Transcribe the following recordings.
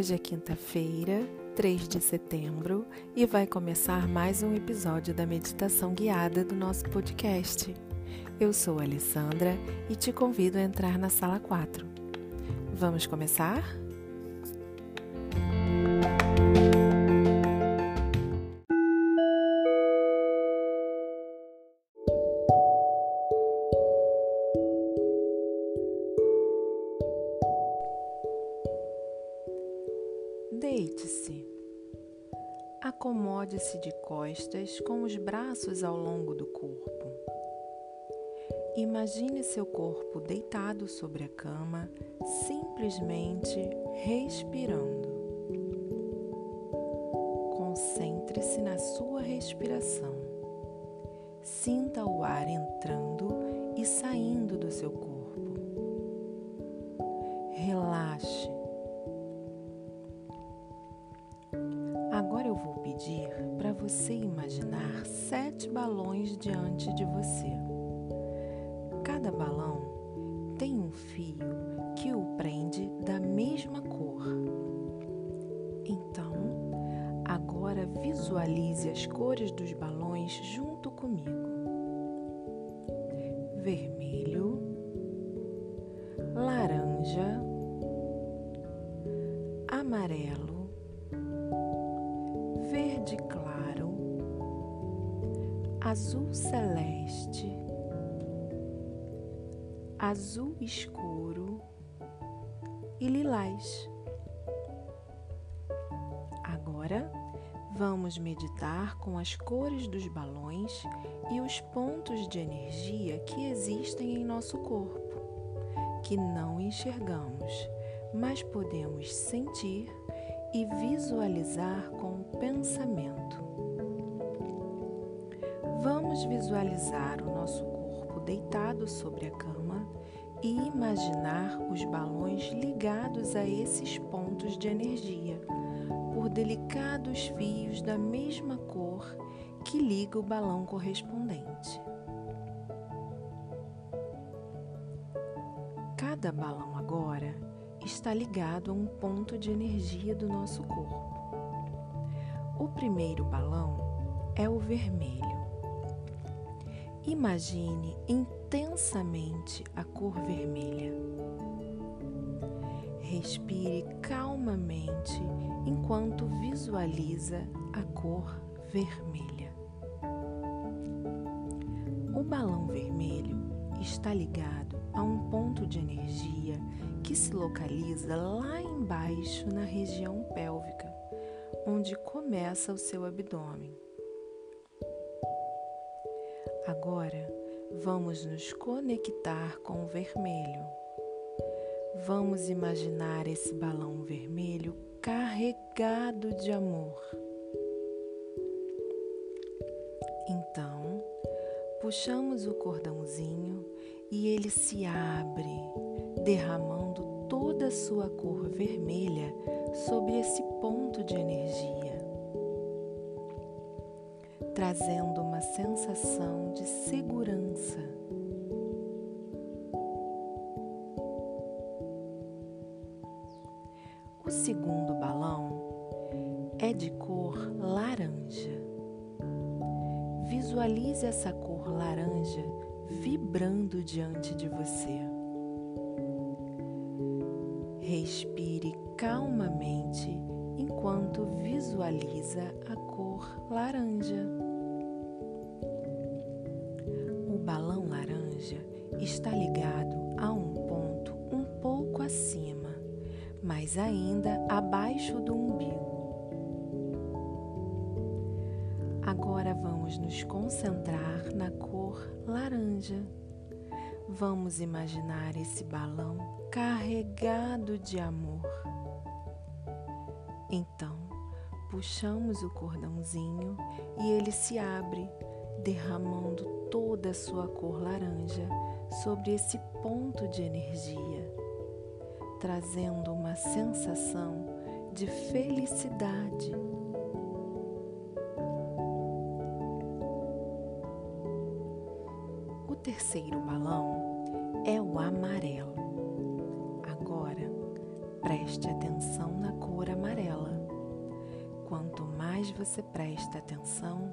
Hoje é quinta-feira, 3 de setembro, e vai começar mais um episódio da meditação guiada do nosso podcast. Eu sou Alessandra e te convido a entrar na sala 4. Vamos começar? De costas com os braços ao longo do corpo. Imagine seu corpo deitado sobre a cama, simplesmente respirando. Concentre-se na sua respiração. Sinta o ar entrando e saindo do seu corpo. Você imaginar sete balões diante de você. Cada balão tem um fio que o prende da mesma cor. Então, agora visualize as cores dos balões junto comigo: vermelho, laranja, amarelo azul celeste, azul escuro e lilás. Agora vamos meditar com as cores dos balões e os pontos de energia que existem em nosso corpo, que não enxergamos, mas podemos sentir e visualizar com o pensamento. Vamos visualizar o nosso corpo deitado sobre a cama e imaginar os balões ligados a esses pontos de energia por delicados fios da mesma cor que liga o balão correspondente. Cada balão agora está ligado a um ponto de energia do nosso corpo. O primeiro balão é o vermelho. Imagine intensamente a cor vermelha. Respire calmamente enquanto visualiza a cor vermelha. O balão vermelho está ligado a um ponto de energia que se localiza lá embaixo na região pélvica, onde começa o seu abdômen. Agora vamos nos conectar com o vermelho. Vamos imaginar esse balão vermelho carregado de amor. Então, puxamos o cordãozinho e ele se abre, derramando toda a sua cor vermelha sobre esse ponto de energia, trazendo uma sensação de segurança. O segundo balão é de cor laranja. Visualize essa cor laranja vibrando diante de você. Respire calmamente enquanto visualiza a cor laranja. Está ligado a um ponto um pouco acima, mas ainda abaixo do umbigo. Agora vamos nos concentrar na cor laranja. Vamos imaginar esse balão carregado de amor. Então, puxamos o cordãozinho e ele se abre, derramando toda a sua cor laranja sobre esse ponto de energia, trazendo uma sensação de felicidade terceiro balão é o amarelo. Agora, preste atenção na cor amarela. Quanto mais você presta atenção,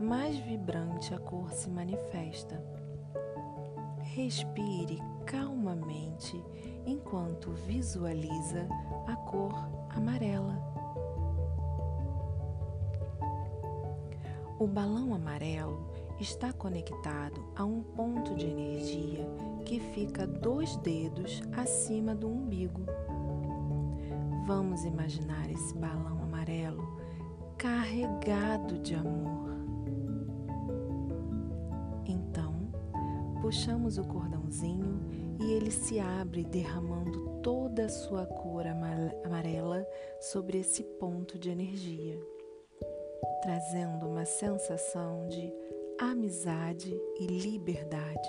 mais vibrante a cor se manifesta. Respire calmamente enquanto visualiza a cor amarela. O balão amarelo está conectado a um ponto de energia que fica dois dedos acima do umbigo. Vamos imaginar esse balão amarelo carregado de amor. Puxamos o cordãozinho e ele se abre, derramando toda a sua cor amarela sobre esse ponto de energia, trazendo uma sensação de amizade e liberdade.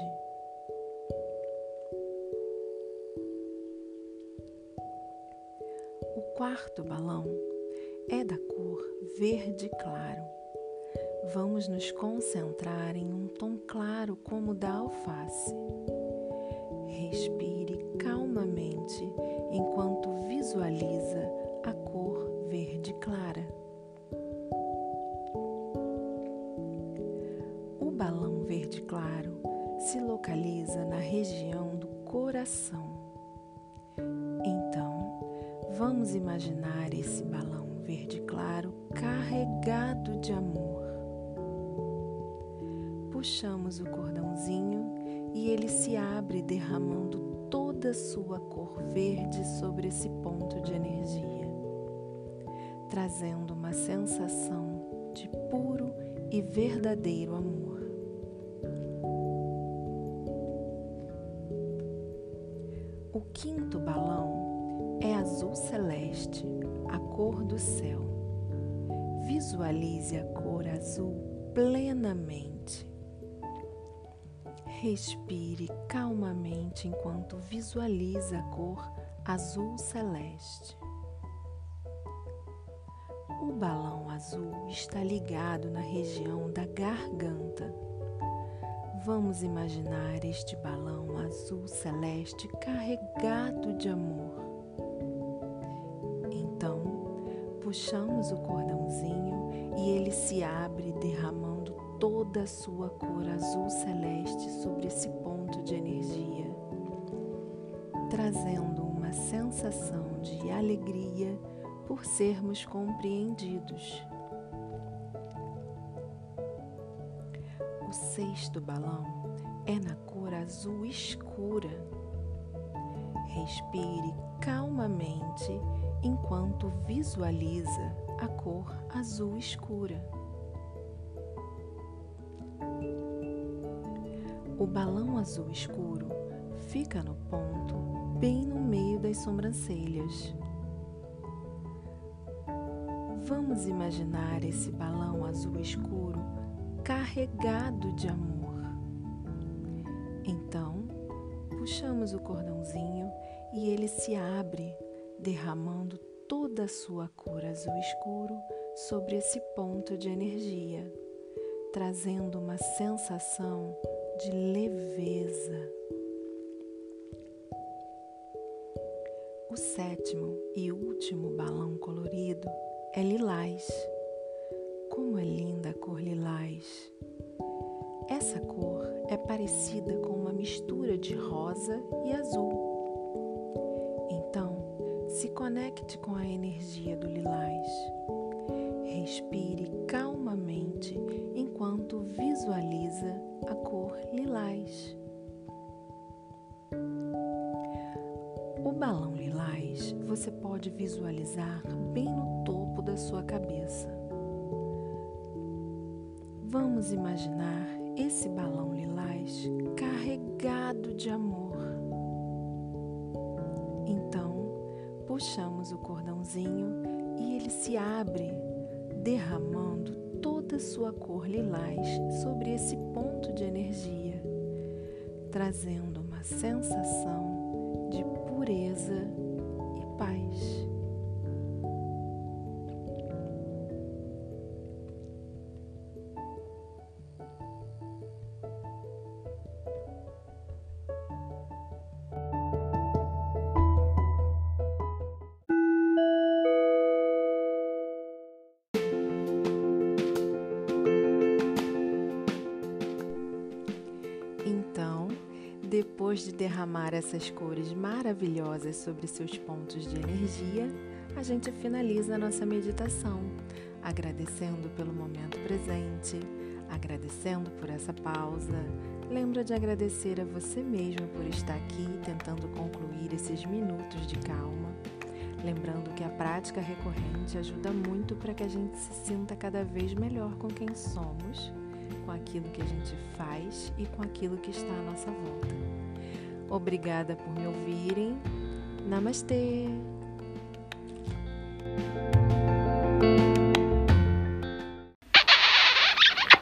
O quarto balão é da cor verde claro. Vamos nos concentrar em um tom claro como o da alface. Respire calmamente enquanto visualiza a cor verde clara. verde claro se localiza na região do coração. Então, vamos imaginar esse balão verde claro carregado de amor. Puxamos o cordãozinho e ele se abre, derramando toda sua cor verde sobre esse ponto de energia, trazendo uma sensação de puro e verdadeiro amor. O quinto balão é azul celeste, a cor do céu. Visualize a cor azul plenamente. Respire calmamente enquanto visualiza a cor azul celeste. O balão azul está ligado na região da garganta Vamos imaginar este balão azul celeste carregado de amor. Então, puxamos o cordãozinho e ele se abre, derramando toda a sua cor azul celeste sobre esse ponto de energia, trazendo uma sensação de alegria por sermos compreendidos O sexto balão é na cor azul escura. Respire calmamente enquanto visualiza a cor azul escura. O balão azul escuro fica no ponto bem no meio das sobrancelhas. Vamos imaginar esse balão azul escuro carregado de amor. Então, puxamos o cordãozinho e ele se abre, derramando toda a sua cor azul escuro sobre esse ponto de energia, trazendo uma sensação de leveza. O sétimo e último balão colorido é lilás como é linda a cor lilás! Essa cor é parecida com uma mistura de rosa e azul. Então, se conecte com a energia do lilás. Respire calmamente enquanto visualiza a cor lilás. O balão lilás você pode visualizar bem no topo da sua cabeça. Vamos imaginar esse balão lilás carregado de amor. Então, puxamos o cordãozinho e ele se abre, derramando toda sua cor lilás sobre esse ponto de energia, trazendo uma sensação de pureza e paz. Depois de derramar essas cores maravilhosas sobre seus pontos de energia, a gente finaliza a nossa meditação, agradecendo pelo momento presente, agradecendo por essa pausa. Lembra de agradecer a você mesmo por estar aqui tentando concluir esses minutos de calma. Lembrando que a prática recorrente ajuda muito para que a gente se sinta cada vez melhor com quem somos, com aquilo que a gente faz e com aquilo que está à nossa volta. Obrigada por me ouvirem. Namastê!